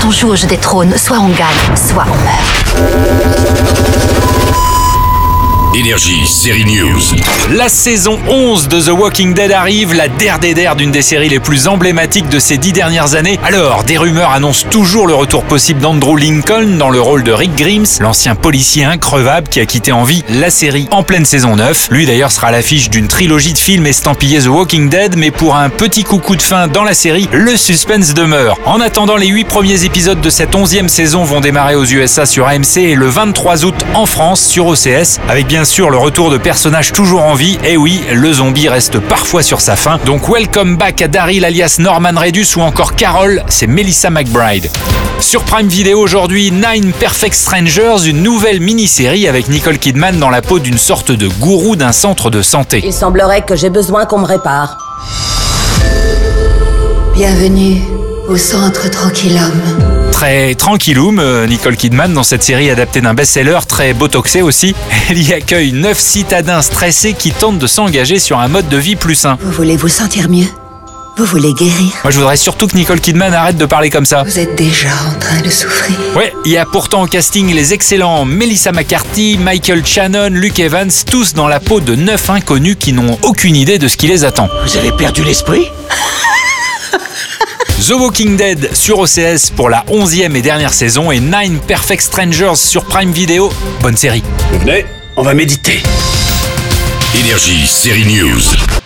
Quand on joue au jeu des trônes, soit on gagne, soit on meurt. Énergie, série news. La saison 11 de The Walking Dead arrive, la der des der d'une des séries les plus emblématiques de ces dix dernières années. Alors, des rumeurs annoncent toujours le retour possible d'Andrew Lincoln dans le rôle de Rick Grimes, l'ancien policier increvable qui a quitté en vie la série en pleine saison 9. Lui d'ailleurs sera à l'affiche d'une trilogie de films estampillés The Walking Dead, mais pour un petit coucou de fin dans la série, le suspense demeure. En attendant, les 8 premiers épisodes de cette 11e saison vont démarrer aux USA sur AMC et le 23 août en France sur OCS, avec bien sûr le retour de personnages toujours en vie. Et oui, le zombie reste parfois sur sa fin. Donc welcome back à Daryl alias Norman Redus ou encore Carol, c'est Melissa McBride. Sur Prime Video aujourd'hui, Nine Perfect Strangers, une nouvelle mini-série avec Nicole Kidman dans la peau d'une sorte de gourou d'un centre de santé. Il semblerait que j'ai besoin qu'on me répare. Bienvenue au centre Tranquillum. Très tranquilloum, euh, Nicole Kidman dans cette série adaptée d'un best-seller, très botoxé aussi. Elle y accueille neuf citadins stressés qui tentent de s'engager sur un mode de vie plus sain. Vous voulez vous sentir mieux? Vous voulez guérir? Moi je voudrais surtout que Nicole Kidman arrête de parler comme ça. Vous êtes déjà en train de souffrir. Ouais, il y a pourtant au casting les excellents Melissa McCarthy, Michael Shannon, Luke Evans, tous dans la peau de neuf inconnus qui n'ont aucune idée de ce qui les attend. Vous avez perdu l'esprit? The Walking Dead sur OCS pour la 11e et dernière saison et Nine Perfect Strangers sur Prime Video. Bonne série. Venez, on va méditer. Énergie, série news.